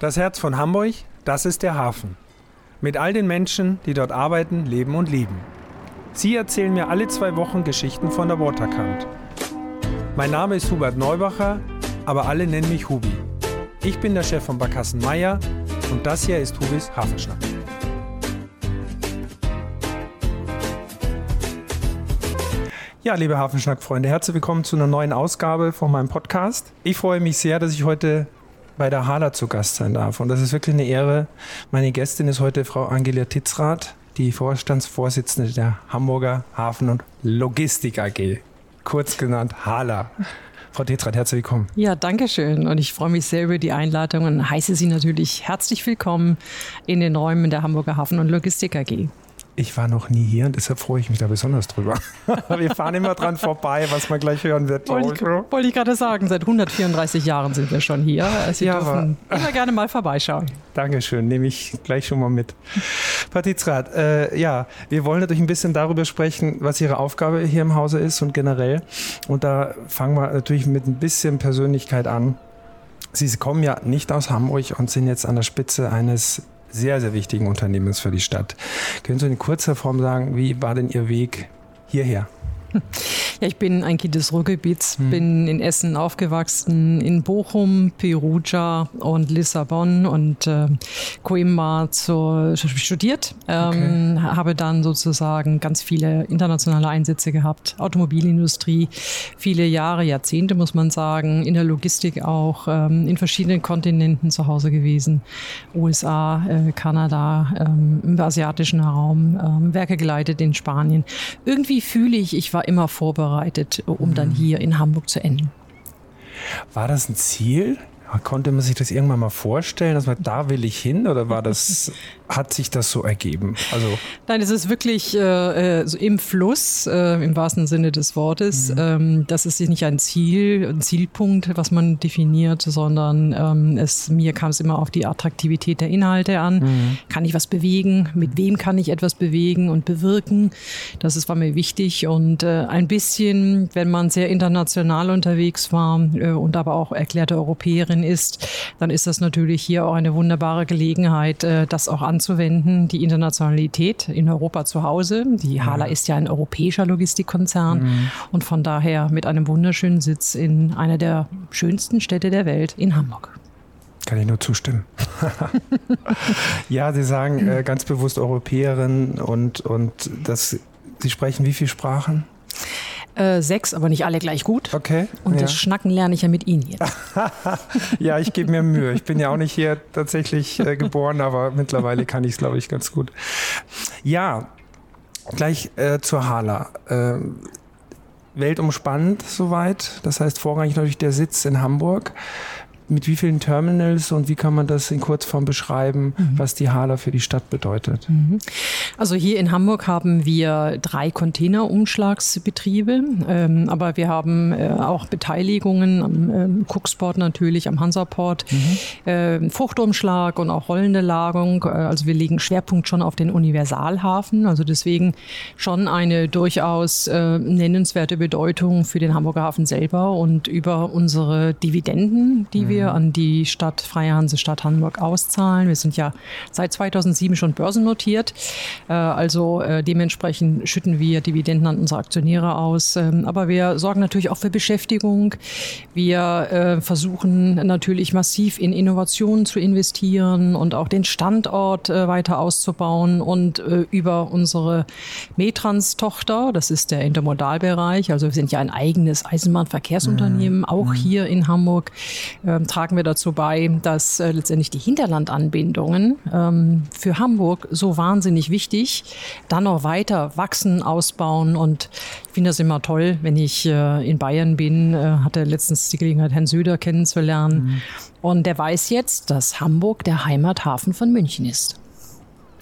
Das Herz von Hamburg, das ist der Hafen. Mit all den Menschen, die dort arbeiten, leben und lieben. Sie erzählen mir alle zwei Wochen Geschichten von der Waterkant. Mein Name ist Hubert Neubacher, aber alle nennen mich Hubi. Ich bin der Chef von Barkassen Meier und das hier ist Hubis Hafenschnack. Ja, liebe Hafenschnack-Freunde, herzlich willkommen zu einer neuen Ausgabe von meinem Podcast. Ich freue mich sehr, dass ich heute bei der Hala zu Gast sein darf. Und das ist wirklich eine Ehre. Meine Gästin ist heute Frau Angelia Titzrath, die Vorstandsvorsitzende der Hamburger Hafen- und Logistik AG, kurz genannt Hala. Frau Titzrath, herzlich willkommen. Ja, danke schön. Und ich freue mich sehr über die Einladung und heiße Sie natürlich herzlich willkommen in den Räumen der Hamburger Hafen- und Logistik AG. Ich war noch nie hier und deshalb freue ich mich da besonders drüber. wir fahren immer dran vorbei, was man gleich hören wird. Wollte ich, wollte ich gerade sagen, seit 134 Jahren sind wir schon hier. Sie ja, dürfen aber, immer gerne mal vorbeischauen. Dankeschön, nehme ich gleich schon mal mit. Patrizrat, äh, ja, wir wollen natürlich ein bisschen darüber sprechen, was Ihre Aufgabe hier im Hause ist und generell. Und da fangen wir natürlich mit ein bisschen Persönlichkeit an. Sie kommen ja nicht aus Hamburg und sind jetzt an der Spitze eines sehr, sehr wichtigen Unternehmens für die Stadt. Können Sie in kurzer Form sagen, wie war denn Ihr Weg hierher? Ja, ich bin ein Kind des Ruhrgebiets, hm. bin in Essen aufgewachsen, in Bochum, Perugia und Lissabon und äh, Coimbra zu, studiert. Ähm, okay. Habe dann sozusagen ganz viele internationale Einsätze gehabt, Automobilindustrie, viele Jahre, Jahrzehnte muss man sagen, in der Logistik auch, ähm, in verschiedenen Kontinenten zu Hause gewesen, USA, äh, Kanada, ähm, im asiatischen Raum, ähm, Werke geleitet in Spanien. Irgendwie fühle ich, ich war immer vorbereitet, um mhm. dann hier in Hamburg zu enden. War das ein Ziel? Konnte man sich das irgendwann mal vorstellen, dass man da will ich hin oder war das hat sich das so ergeben? Also Nein, es ist wirklich äh, äh, so im Fluss, äh, im wahrsten Sinne des Wortes. Mhm. Ähm, das ist nicht ein Ziel, ein Zielpunkt, was man definiert, sondern ähm, es, mir kam es immer auf die Attraktivität der Inhalte an. Mhm. Kann ich was bewegen? Mit wem kann ich etwas bewegen und bewirken? Das ist, war mir wichtig. Und äh, ein bisschen, wenn man sehr international unterwegs war äh, und aber auch erklärte Europäerin ist, dann ist das natürlich hier auch eine wunderbare Gelegenheit, äh, das auch anzuwenden, die Internationalität in Europa zu Hause. Die Hala ist ja ein europäischer Logistikkonzern mhm. und von daher mit einem wunderschönen Sitz in einer der schönsten Städte der Welt in Hamburg. Kann ich nur zustimmen. ja, Sie sagen äh, ganz bewusst Europäerin und, und das, Sie sprechen wie viele Sprachen? Äh, sechs, aber nicht alle gleich gut. Okay. Und ja. das Schnacken lerne ich ja mit Ihnen jetzt. ja, ich gebe mir Mühe. Ich bin ja auch nicht hier tatsächlich äh, geboren, aber mittlerweile kann ich es, glaube ich, ganz gut. Ja, gleich äh, zur Hala. Äh, weltumspannend soweit. Das heißt vorrangig natürlich der Sitz in Hamburg mit wie vielen Terminals und wie kann man das in Kurzform beschreiben, mhm. was die Hala für die Stadt bedeutet? Mhm. Also hier in Hamburg haben wir drei Containerumschlagsbetriebe, ähm, aber wir haben äh, auch Beteiligungen am ähm, Cooksport natürlich, am Hansaport, mhm. äh, Fruchtumschlag und auch rollende Lagerung. Äh, also wir legen Schwerpunkt schon auf den Universalhafen, also deswegen schon eine durchaus äh, nennenswerte Bedeutung für den Hamburger Hafen selber und über unsere Dividenden, die wir wir mhm. an die Stadt Freie Hansestadt Hamburg auszahlen. Wir sind ja seit 2007 schon börsennotiert. Äh, also äh, dementsprechend schütten wir Dividenden an unsere Aktionäre aus. Ähm, aber wir sorgen natürlich auch für Beschäftigung. Wir äh, versuchen natürlich massiv in Innovationen zu investieren und auch den Standort weiter auszubauen und über unsere Metrans-Tochter, das ist der Intermodalbereich, also wir sind ja ein eigenes Eisenbahnverkehrsunternehmen, mhm. auch mhm. hier in Hamburg, ähm, tragen wir dazu bei, dass äh, letztendlich die Hinterlandanbindungen ähm, für Hamburg so wahnsinnig wichtig, dann noch weiter wachsen, ausbauen und ich finde das immer toll, wenn ich äh, in Bayern bin, äh, hatte letztens die Gelegenheit, Herrn Söder kennenzulernen mhm. und der weiß jetzt, dass Hamburg der Heimathafen von München ist.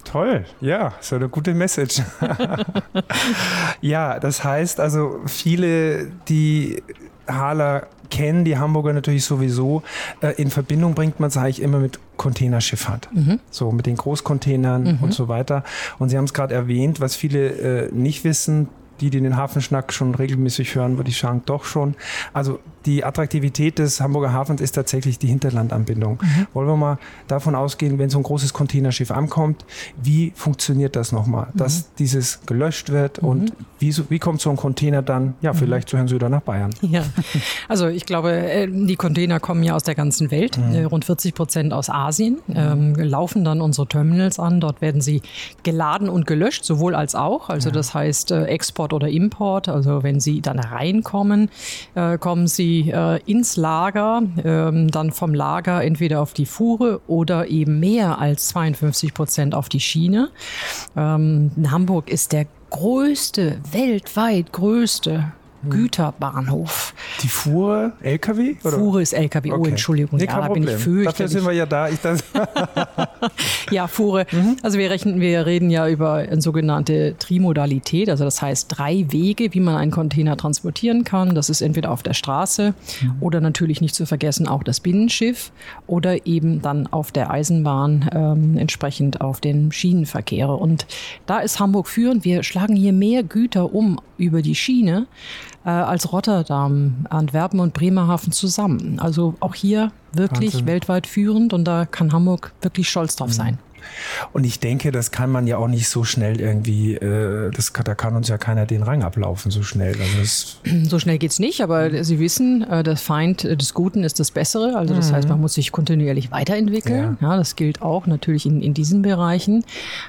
Toll, ja, ist eine gute Message. ja, das heißt also, viele, die Hala kennen, die Hamburger natürlich sowieso. Äh, in Verbindung bringt man es eigentlich immer mit Containerschifffahrt. Mhm. So mit den Großcontainern mhm. und so weiter. Und Sie haben es gerade erwähnt, was viele äh, nicht wissen, die, die den Hafenschnack schon regelmäßig hören, würde ich sagen, doch schon. Also die Attraktivität des Hamburger Hafens ist tatsächlich die Hinterlandanbindung. Mhm. Wollen wir mal davon ausgehen, wenn so ein großes Containerschiff ankommt, wie funktioniert das nochmal? Mhm. Dass dieses gelöscht wird mhm. und wie, wie kommt so ein Container dann, ja, mhm. vielleicht zu Herrn Söder nach Bayern? Ja, also ich glaube, äh, die Container kommen ja aus der ganzen Welt, mhm. äh, rund 40 Prozent aus Asien, ähm, laufen dann unsere Terminals an. Dort werden sie geladen und gelöscht, sowohl als auch. Also ja. das heißt äh, Export oder Import. Also wenn sie dann reinkommen, kommen sie äh, ins Lager, ähm, dann vom Lager entweder auf die Fuhre oder eben mehr als 52 Prozent auf die Schiene. Ähm, Hamburg ist der größte, weltweit größte. Güterbahnhof. Die Fuhre LKW? Oder? Fuhre ist LKW. Oh, okay. Entschuldigung. Nee, ja, da bin ich fürchterlich. Dafür sind wir ja da. Ich das ja, Fuhre. Mhm. Also wir rechnen, wir reden ja über eine sogenannte Trimodalität. Also das heißt drei Wege, wie man einen Container transportieren kann. Das ist entweder auf der Straße mhm. oder natürlich nicht zu vergessen auch das Binnenschiff oder eben dann auf der Eisenbahn ähm, entsprechend auf den Schienenverkehr. Und da ist Hamburg führend. Wir schlagen hier mehr Güter um über die Schiene äh, als Rotterdam, Antwerpen und Bremerhaven zusammen. Also auch hier wirklich Wahnsinn. weltweit führend und da kann Hamburg wirklich stolz drauf mhm. sein. Und ich denke, das kann man ja auch nicht so schnell irgendwie, äh, das, da kann uns ja keiner den Rang ablaufen so schnell. Also so schnell geht es nicht, aber Sie wissen, äh, der Feind des Guten ist das Bessere. Also das mhm. heißt, man muss sich kontinuierlich weiterentwickeln. Ja. ja das gilt auch natürlich in, in diesen Bereichen.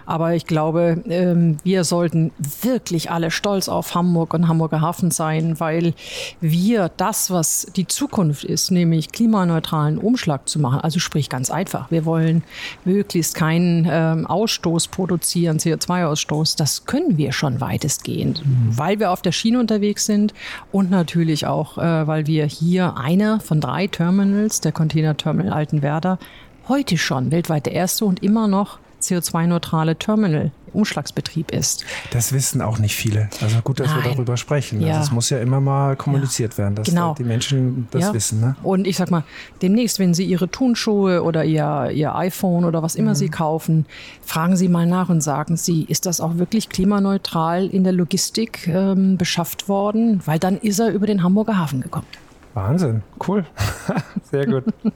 Aber ich glaube, ähm, wir sollten wirklich alle stolz auf Hamburg und Hamburger Hafen sein, weil wir das, was die Zukunft ist, nämlich klimaneutralen Umschlag zu machen, also sprich ganz einfach, wir wollen möglichst kein keinen ähm, Ausstoß produzieren, CO2-Ausstoß, das können wir schon weitestgehend, mhm. weil wir auf der Schiene unterwegs sind und natürlich auch, äh, weil wir hier einer von drei Terminals, der Container-Terminal Altenwerder, heute schon weltweit der erste und immer noch CO2-neutrale Terminal Umschlagsbetrieb ist. Das wissen auch nicht viele. Also gut, dass Nein. wir darüber sprechen. Also ja. Also es muss ja immer mal kommuniziert ja. werden, dass genau. die Menschen das ja. wissen. Ne? Und ich sag mal, demnächst, wenn Sie Ihre Turnschuhe oder Ihr, Ihr iPhone oder was immer mhm. Sie kaufen, fragen Sie mal nach und sagen Sie, ist das auch wirklich klimaneutral in der Logistik ähm, beschafft worden? Weil dann ist er über den Hamburger Hafen gekommen. Wahnsinn, cool. Sehr gut.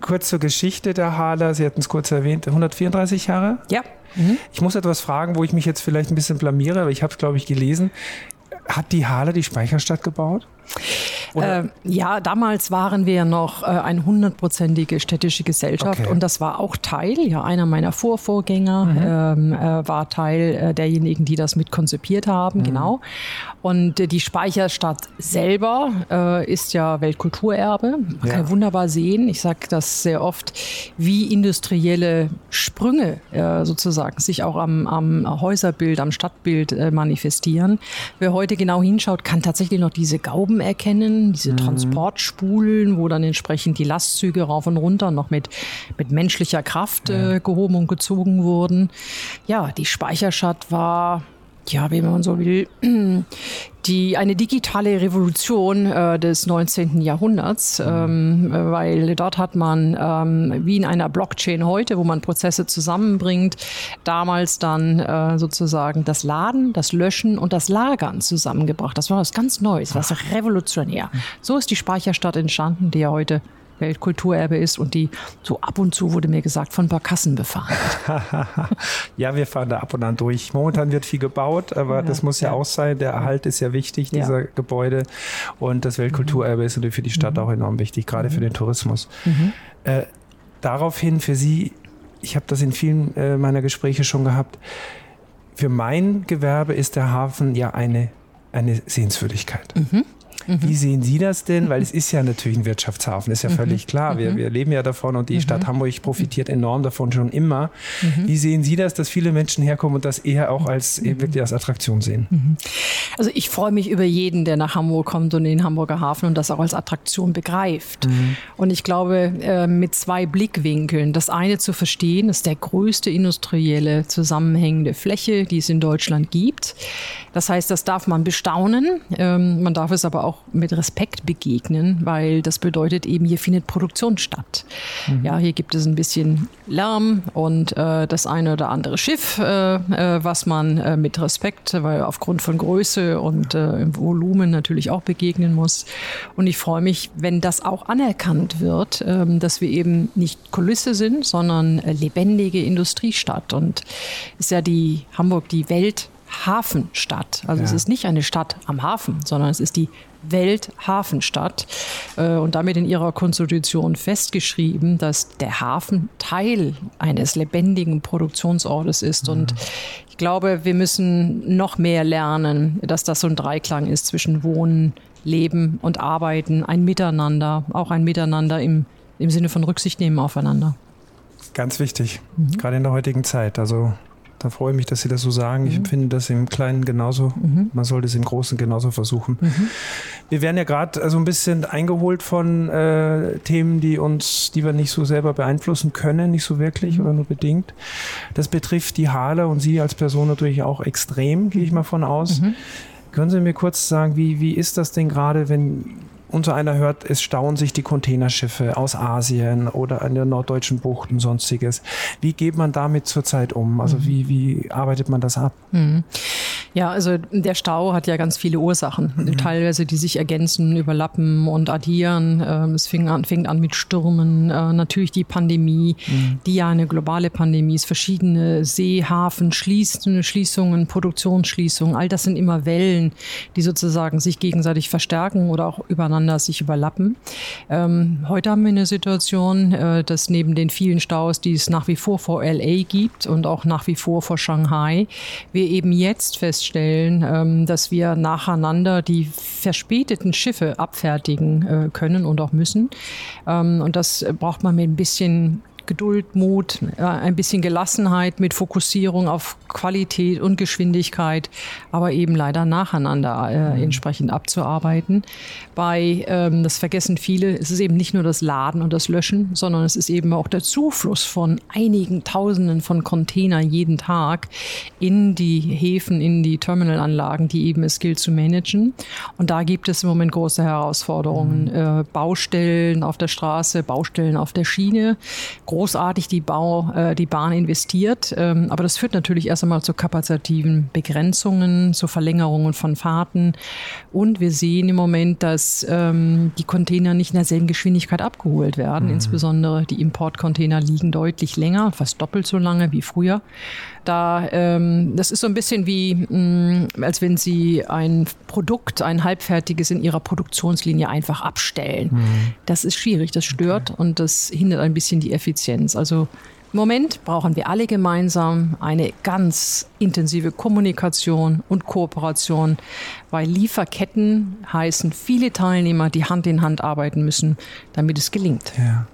kurz zur Geschichte der Hala. Sie hatten es kurz erwähnt, 134 Jahre? Ja. Mhm. Ich muss etwas fragen, wo ich mich jetzt vielleicht ein bisschen blamiere, aber ich habe es, glaube ich, gelesen. Hat die Hala die Speicherstadt gebaut? Äh, ja, damals waren wir noch äh, eine hundertprozentige städtische Gesellschaft okay. und das war auch Teil, ja, einer meiner Vorvorgänger mhm. ähm, äh, war Teil äh, derjenigen, die das mit konzipiert haben, mhm. genau. Und äh, die Speicherstadt selber äh, ist ja Weltkulturerbe. Man ja. kann wunderbar sehen, ich sage das sehr oft, wie industrielle Sprünge sozusagen sich auch am, am Häuserbild, am Stadtbild manifestieren. Wer heute genau hinschaut, kann tatsächlich noch diese Gauben erkennen, diese mhm. Transportspulen, wo dann entsprechend die Lastzüge rauf und runter noch mit, mit menschlicher Kraft ja. äh, gehoben und gezogen wurden. Ja, die Speicherstadt war ja, wie man so will, die, eine digitale Revolution äh, des 19. Jahrhunderts, ähm, weil dort hat man ähm, wie in einer Blockchain heute, wo man Prozesse zusammenbringt, damals dann äh, sozusagen das Laden, das Löschen und das Lagern zusammengebracht. Das war was ganz Neues, was revolutionär. So ist die Speicherstadt entstanden, die ja heute Weltkulturerbe ist und die so ab und zu, wurde mir gesagt, von Barkassen befahren. ja, wir fahren da ab und an durch. Momentan wird viel gebaut, aber ja, das muss ja, ja, auch sein. Der Erhalt ist ja wichtig, dieser ja. Gebäude. Und das Weltkulturerbe mhm. ist natürlich für die Stadt mhm. auch enorm wichtig, gerade mhm. für den Tourismus. Mhm. Äh, daraufhin für Sie, ich habe das in vielen äh, meiner Gespräche schon gehabt, für mein Gewerbe ist der Hafen ja eine, eine Sehenswürdigkeit. Mhm. Mhm. Wie sehen Sie das denn? Weil es ist ja natürlich ein Wirtschaftshafen, ist ja mhm. völlig klar. Wir, mhm. wir leben ja davon und die mhm. Stadt Hamburg profitiert enorm davon schon immer. Mhm. Wie sehen Sie das, dass viele Menschen herkommen und das eher auch als wirklich als Attraktion sehen? Also ich freue mich über jeden, der nach Hamburg kommt und in den Hamburger Hafen und das auch als Attraktion begreift. Und ich glaube, äh, mit zwei Blickwinkeln. Das eine zu verstehen, ist der größte industrielle zusammenhängende Fläche, die es in Deutschland gibt. Das heißt, das darf man bestaunen. Ähm, man darf es aber auch mit Respekt begegnen, weil das bedeutet eben, hier findet Produktion statt. Mhm. Ja, hier gibt es ein bisschen Lärm und äh, das eine oder andere Schiff, äh, äh, was man äh, mit Respekt, weil aufgrund von Größe und äh, Volumen natürlich auch begegnen muss. Und ich freue mich, wenn das auch anerkannt wird, ähm, dass wir eben nicht Kulisse sind, sondern lebendige Industriestadt. Und ist ja die Hamburg die Welthafenstadt. Also ja. es ist nicht eine Stadt am Hafen, sondern es ist die Welthafenstadt äh, und damit in ihrer Konstitution festgeschrieben, dass der Hafen Teil eines lebendigen Produktionsortes ist. Mhm. Und ich glaube, wir müssen noch mehr lernen, dass das so ein Dreiklang ist zwischen Wohnen, Leben und Arbeiten, ein Miteinander, auch ein Miteinander im, im Sinne von Rücksicht nehmen aufeinander. Ganz wichtig, mhm. gerade in der heutigen Zeit. Also da freue ich mich, dass Sie das so sagen. Ich mhm. empfinde das im Kleinen genauso. Mhm. Man sollte es im Großen genauso versuchen. Mhm. Wir werden ja gerade so ein bisschen eingeholt von äh, Themen, die uns, die wir nicht so selber beeinflussen können, nicht so wirklich mhm. oder nur bedingt. Das betrifft die Halle und Sie als Person natürlich auch extrem, gehe ich mal von aus. Mhm. Können Sie mir kurz sagen, wie, wie ist das denn gerade, wenn unser einer hört, es stauen sich die Containerschiffe aus Asien oder an der norddeutschen Bucht und sonstiges. Wie geht man damit zurzeit um? Also mhm. wie, wie arbeitet man das ab? Mhm. Ja, also der Stau hat ja ganz viele Ursachen, mhm. teilweise die sich ergänzen, überlappen und addieren. Ähm, es fing an, fängt an mit Stürmen, äh, natürlich die Pandemie, mhm. die ja eine globale Pandemie ist, verschiedene Seehafen, Schließungen, Produktionsschließungen, all das sind immer Wellen, die sozusagen sich gegenseitig verstärken oder auch übereinander miteinander sich überlappen. Ähm, heute haben wir eine Situation, äh, dass neben den vielen Staus, die es nach wie vor vor LA gibt und auch nach wie vor vor Shanghai, wir eben jetzt feststellen, ähm, dass wir nacheinander die verspäteten Schiffe abfertigen äh, können und auch müssen. Ähm, und das braucht man mit ein bisschen Geduld, Mut, ein bisschen Gelassenheit mit Fokussierung auf Qualität und Geschwindigkeit, aber eben leider nacheinander äh, mhm. entsprechend abzuarbeiten. Bei, ähm, das vergessen viele, es ist eben nicht nur das Laden und das Löschen, sondern es ist eben auch der Zufluss von einigen Tausenden von Containern jeden Tag in die Häfen, in die Terminalanlagen, die eben es gilt zu managen. Und da gibt es im Moment große Herausforderungen. Mhm. Äh, Baustellen auf der Straße, Baustellen auf der Schiene, großartig die, Bau, äh, die Bahn investiert. Ähm, aber das führt natürlich erst einmal zu kapazitiven Begrenzungen, zu Verlängerungen von Fahrten. Und wir sehen im Moment, dass ähm, die Container nicht in derselben Geschwindigkeit abgeholt werden. Mhm. Insbesondere die Importcontainer liegen deutlich länger, fast doppelt so lange wie früher. Da, ähm, das ist so ein bisschen wie, mh, mm, als wenn Sie ein Produkt, ein halbfertiges in Ihrer Produktionslinie einfach abstellen. Mhm. Das ist schwierig, das stört okay. und das hindert ein bisschen die Effizienz. Also im Moment brauchen wir alle gemeinsam eine ganz intensive Kommunikation und Kooperation, weil Lieferketten heißen viele Teilnehmer, die Hand in Hand arbeiten müssen, damit es gelingt. Ja.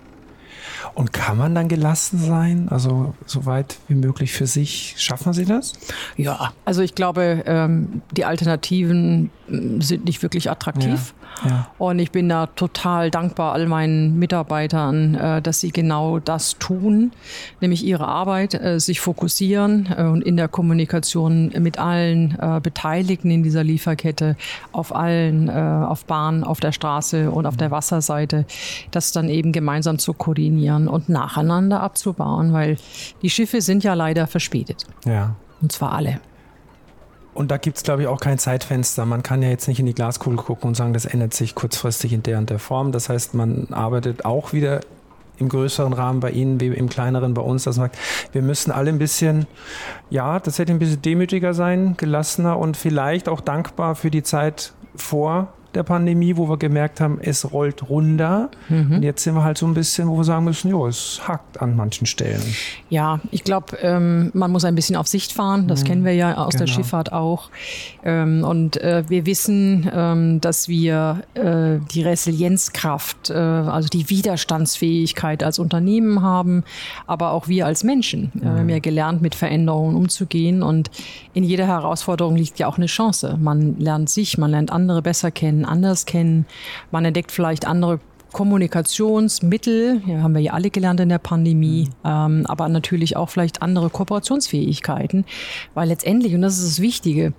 Und kann man dann gelassen sein? Also so weit wie möglich für sich? Schaffen Sie das? Ja, also ich glaube, ähm, die Alternativen mm, sind nicht wirklich attraktiv. Ja, ja. Und ich bin da total dankbar all meinen Mitarbeitern, äh, dass sie genau das tun, nämlich ihre Arbeit, äh, sich fokussieren äh, und in der Kommunikation mit allen Beteiligten in dieser Lieferkette, auf allen, auf Bahn, auf der Straße und auf der Wasserseite, das dann eben gemeinsam zu koordinieren und nacheinander abzubauen, weil die Schiffe sind ja leider verspätet. Ja. Und zwar alle. Und da gibt es, glaube ich, auch kein Zeitfenster. Man kann ja jetzt nicht in die Glaskugel gucken und sagen, das ändert sich kurzfristig in der und der Form. Das heißt, man arbeitet auch wieder im größeren Rahmen bei Ihnen wie im kleineren bei uns, man sagt, wir müssen alle ein bisschen, ja, das hätte ein bisschen demütiger sein, gelassener und vielleicht auch dankbar für die Zeit vor der Pandemie, wo wir gemerkt haben, es rollt runter. Mhm. Und jetzt sind wir halt so ein bisschen, wo wir sagen müssen, jo, es hakt an manchen Stellen. Ja, ich glaube, ähm, man muss ein bisschen auf Sicht fahren. Das mhm. kennen wir ja aus genau. der Schifffahrt auch. Ähm, und äh, wir wissen, ähm, dass wir äh, die Resilienzkraft, äh, also die Widerstandsfähigkeit als Unternehmen haben, aber auch wir als Menschen. Mhm. wir haben ja gelernt, mit Veränderungen umzugehen. Und in jeder Herausforderung liegt ja auch eine Chance. Man lernt sich, man lernt andere besser kennen anders kennen. Man entdeckt vielleicht andere Kommunikationsmittel, ja, haben wir ja alle gelernt in der Pandemie, mhm. ähm, aber natürlich auch vielleicht andere Kooperationsfähigkeiten, weil letztendlich, und das ist das Wichtige,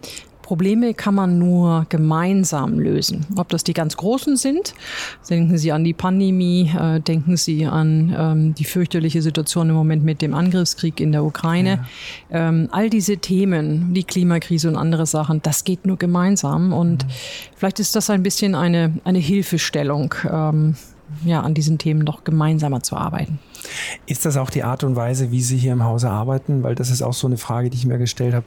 Probleme kann man nur gemeinsam lösen. Ob das die ganz großen sind, denken Sie an die Pandemie, äh, denken Sie an ähm, die fürchterliche Situation im Moment mit dem Angriffskrieg in der Ukraine. Ja. Ähm, all diese Themen, die Klimakrise und andere Sachen, das geht nur gemeinsam. Und mhm. vielleicht ist das ein bisschen eine, eine Hilfestellung. Ähm, ja, an diesen Themen doch gemeinsamer zu arbeiten. Ist das auch die Art und Weise, wie Sie hier im Hause arbeiten? Weil das ist auch so eine Frage, die ich mir gestellt habe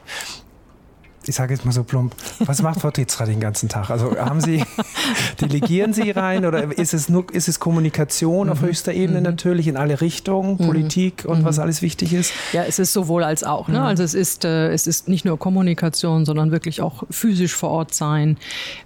ich sage jetzt mal so plump, was macht Frau Tetzra den ganzen Tag? Also haben Sie, delegieren Sie rein oder ist es nur, ist es Kommunikation mhm. auf höchster Ebene mhm. natürlich in alle Richtungen, mhm. Politik und mhm. was alles wichtig ist? Ja, es ist sowohl als auch. Ne? Mhm. Also es ist, äh, es ist nicht nur Kommunikation, sondern wirklich auch physisch vor Ort sein.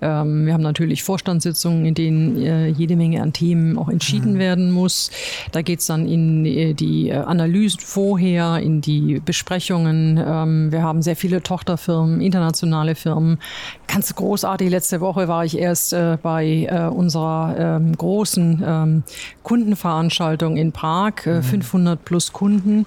Ähm, wir haben natürlich Vorstandssitzungen, in denen äh, jede Menge an Themen auch entschieden mhm. werden muss. Da geht es dann in äh, die Analysen vorher, in die Besprechungen. Ähm, wir haben sehr viele Tochterfirmen, internationale Firmen. Ganz großartig. Letzte Woche war ich erst äh, bei äh, unserer ähm, großen ähm, Kundenveranstaltung in Prag, äh, mhm. 500 plus Kunden,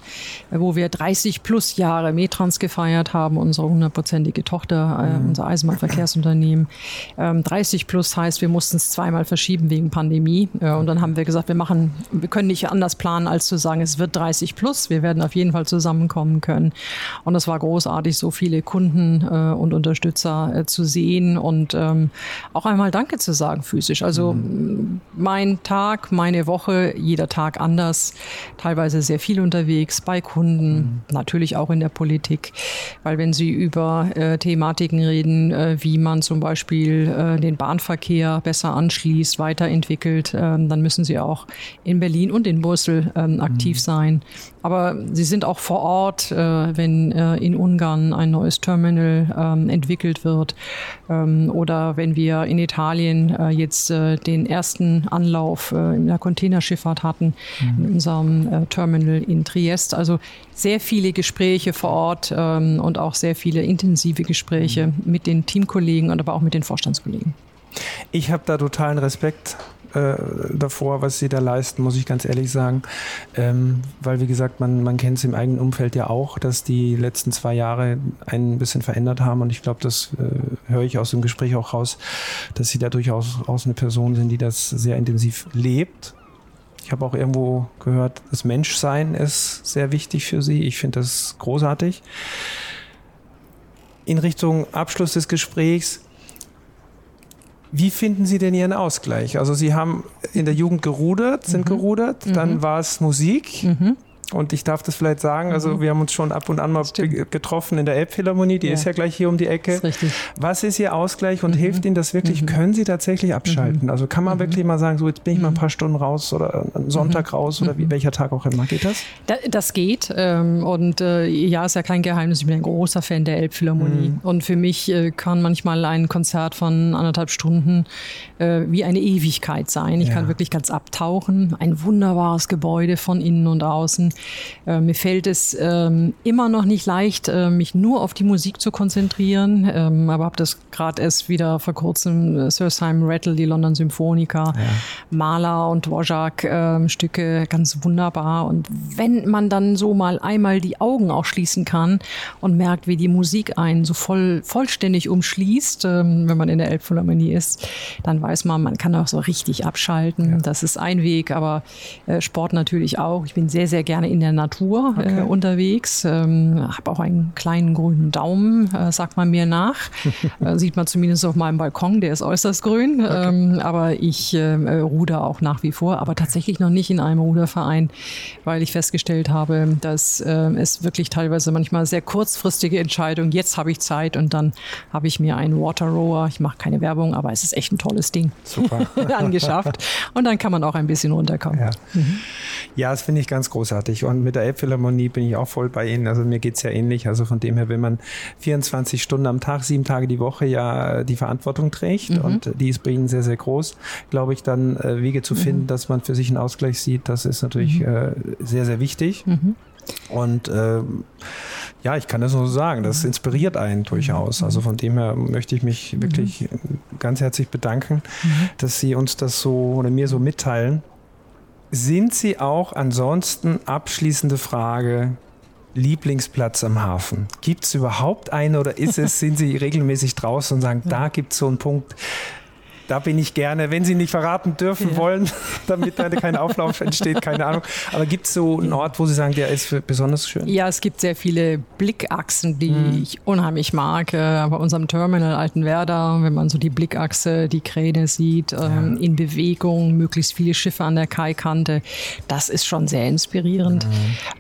äh, wo wir 30 plus Jahre Metrans gefeiert haben, unsere hundertprozentige Tochter, äh, mhm. unser Eisenbahnverkehrsunternehmen. Ähm, 30 plus heißt, wir mussten es zweimal verschieben wegen Pandemie. Äh, und dann haben wir gesagt, wir machen, wir können nicht anders planen, als zu sagen, es wird 30 plus. Wir werden auf jeden Fall zusammenkommen können. Und es war großartig, so viele Kunden äh, und Unterstützer äh, zu sehen und ähm, auch einmal Danke zu sagen physisch. Also mhm. mein Tag, meine Woche, jeder Tag anders, teilweise sehr viel unterwegs bei Kunden, mhm. natürlich auch in der Politik, weil wenn Sie über äh, Thematiken reden, äh, wie man zum Beispiel äh, den Bahnverkehr besser anschließt, weiterentwickelt, äh, dann müssen Sie auch in Berlin und in Brüssel ähm, aktiv mhm. sein. Aber Sie sind auch vor Ort, äh, wenn äh, in Ungarn ein neues Terminal ähm, entwickelt wird ähm, oder wenn wir in Italien äh, jetzt den ersten Anlauf in der Containerschifffahrt hatten, mhm. in unserem Terminal in Triest. Also sehr viele Gespräche vor Ort ähm, und auch sehr viele intensive Gespräche mhm. mit den Teamkollegen und aber auch mit den Vorstandskollegen. Ich habe da totalen Respekt äh, davor, was sie da leisten, muss ich ganz ehrlich sagen. Ähm, weil, wie gesagt, man, man kennt es im eigenen Umfeld ja auch, dass die letzten zwei Jahre ein bisschen verändert haben. Und ich glaube, das äh, höre ich aus dem Gespräch auch raus, dass sie da durchaus aus eine Person sind, die das sehr intensiv lebt. Ich habe auch irgendwo gehört, das Menschsein ist sehr wichtig für sie. Ich finde das großartig. In Richtung Abschluss des Gesprächs wie finden Sie denn Ihren Ausgleich? Also Sie haben in der Jugend gerudert, sind mhm. gerudert, dann mhm. war es Musik. Mhm. Und ich darf das vielleicht sagen, also mhm. wir haben uns schon ab und an mal Stimmt. getroffen in der Elbphilharmonie, die ja. ist ja gleich hier um die Ecke. Ist richtig. Was ist Ihr Ausgleich und mhm. hilft Ihnen das wirklich? Mhm. Können Sie tatsächlich abschalten? Mhm. Also kann man mhm. wirklich mal sagen, so jetzt bin ich mal ein mhm. paar Stunden raus oder einen Sonntag raus oder wie, welcher Tag auch immer. Geht das? das geht. Ähm, und äh, ja, ist ja kein Geheimnis, ich bin ein großer Fan der Elbphilharmonie. Und für mich äh, kann manchmal ein Konzert von anderthalb Stunden äh, wie eine Ewigkeit sein. Ich ja. kann wirklich ganz abtauchen. Ein wunderbares Gebäude von innen und außen. Äh, mir fällt es ähm, immer noch nicht leicht, äh, mich nur auf die Musik zu konzentrieren, ähm, aber habe das gerade erst wieder vor kurzem äh, Sir Simon Rattle, die London Symphoniker, ja. Mahler und Dvorak äh, Stücke ganz wunderbar. Und wenn man dann so mal einmal die Augen auch schließen kann und merkt, wie die Musik einen so voll vollständig umschließt, ähm, wenn man in der Elbphilharmonie ist, dann weiß man, man kann auch so richtig abschalten. Ja. Das ist ein Weg, aber äh, Sport natürlich auch. Ich bin sehr, sehr gerne in der Natur äh, okay. äh, unterwegs. Ähm, habe auch einen kleinen grünen Daumen, äh, sagt man mir nach. äh, sieht man zumindest auf meinem Balkon, der ist äußerst grün. Okay. Ähm, aber ich äh, ruder auch nach wie vor, aber tatsächlich noch nicht in einem Ruderverein, weil ich festgestellt habe, dass äh, es wirklich teilweise manchmal sehr kurzfristige Entscheidungen, jetzt habe ich Zeit und dann habe ich mir einen Water Rower, ich mache keine Werbung, aber es ist echt ein tolles Ding, Super. angeschafft. Und dann kann man auch ein bisschen runterkommen. Ja, mhm. ja das finde ich ganz großartig. Und mit der Elbphilharmonie bin ich auch voll bei Ihnen. Also mir geht es ja ähnlich. Also von dem her, wenn man 24 Stunden am Tag, sieben Tage die Woche ja die Verantwortung trägt mhm. und die ist bei Ihnen sehr, sehr groß, glaube ich, dann äh, Wege zu finden, mhm. dass man für sich einen Ausgleich sieht, das ist natürlich mhm. äh, sehr, sehr wichtig. Mhm. Und äh, ja, ich kann das nur so sagen, das inspiriert einen durchaus. Also von dem her möchte ich mich wirklich ganz herzlich bedanken, mhm. dass Sie uns das so oder mir so mitteilen. Sind Sie auch ansonsten abschließende Frage Lieblingsplatz am Hafen? Gibt es überhaupt einen oder ist es, sind Sie regelmäßig draußen und sagen, da gibt es so einen Punkt, da bin ich gerne, wenn Sie nicht verraten dürfen ja. wollen, damit da kein Auflauf entsteht, keine Ahnung. Aber gibt es so einen Ort, wo Sie sagen, der ist besonders schön? Ja, es gibt sehr viele Blickachsen, die mhm. ich unheimlich mag. Äh, bei unserem Terminal Altenwerder, wenn man so die Blickachse, die Kräne sieht, ja. Ähm, in Bewegung, möglichst viele Schiffe an der Kaikante, das ist schon sehr inspirierend. Mhm.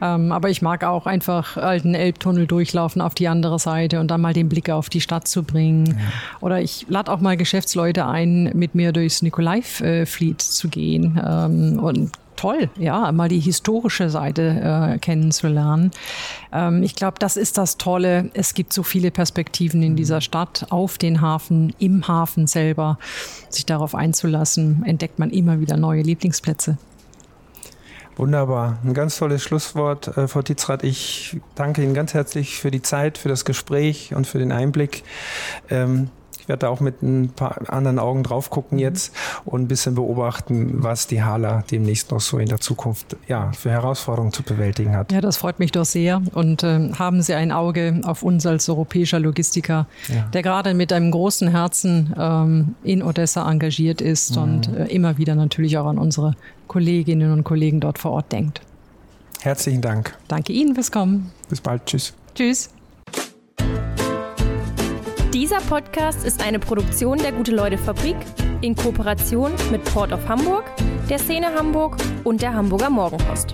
Ähm, aber ich mag auch einfach alten Elbtunnel durchlaufen auf die andere Seite und dann mal den Blick auf die Stadt zu bringen. Ja. Oder ich lade auch mal Geschäftsleute ein, mit mir durchs Nikolai-Fleet zu gehen. Ähm, und toll, ja, mal die historische Seite äh, kennenzulernen. Ähm, ich glaube, das ist das Tolle. Es gibt so viele Perspektiven in dieser Stadt, auf den Hafen, im Hafen selber. Sich darauf einzulassen, entdeckt man immer wieder neue Lieblingsplätze. Wunderbar. Ein ganz tolles Schlusswort, äh, Frau Titzrath. Ich danke Ihnen ganz herzlich für die Zeit, für das Gespräch und für den Einblick. Ähm, ich werde da auch mit ein paar anderen Augen drauf gucken mhm. jetzt und ein bisschen beobachten, was die Hala demnächst noch so in der Zukunft ja, für Herausforderungen zu bewältigen hat. Ja, das freut mich doch sehr. Und äh, haben Sie ein Auge auf uns als europäischer Logistiker, ja. der gerade mit einem großen Herzen ähm, in Odessa engagiert ist mhm. und äh, immer wieder natürlich auch an unsere Kolleginnen und Kollegen dort vor Ort denkt. Herzlichen Dank. Danke Ihnen fürs Kommen. Bis bald. Tschüss. Tschüss. Dieser Podcast ist eine Produktion der Gute-Leute-Fabrik in Kooperation mit Port of Hamburg, der Szene Hamburg und der Hamburger Morgenpost.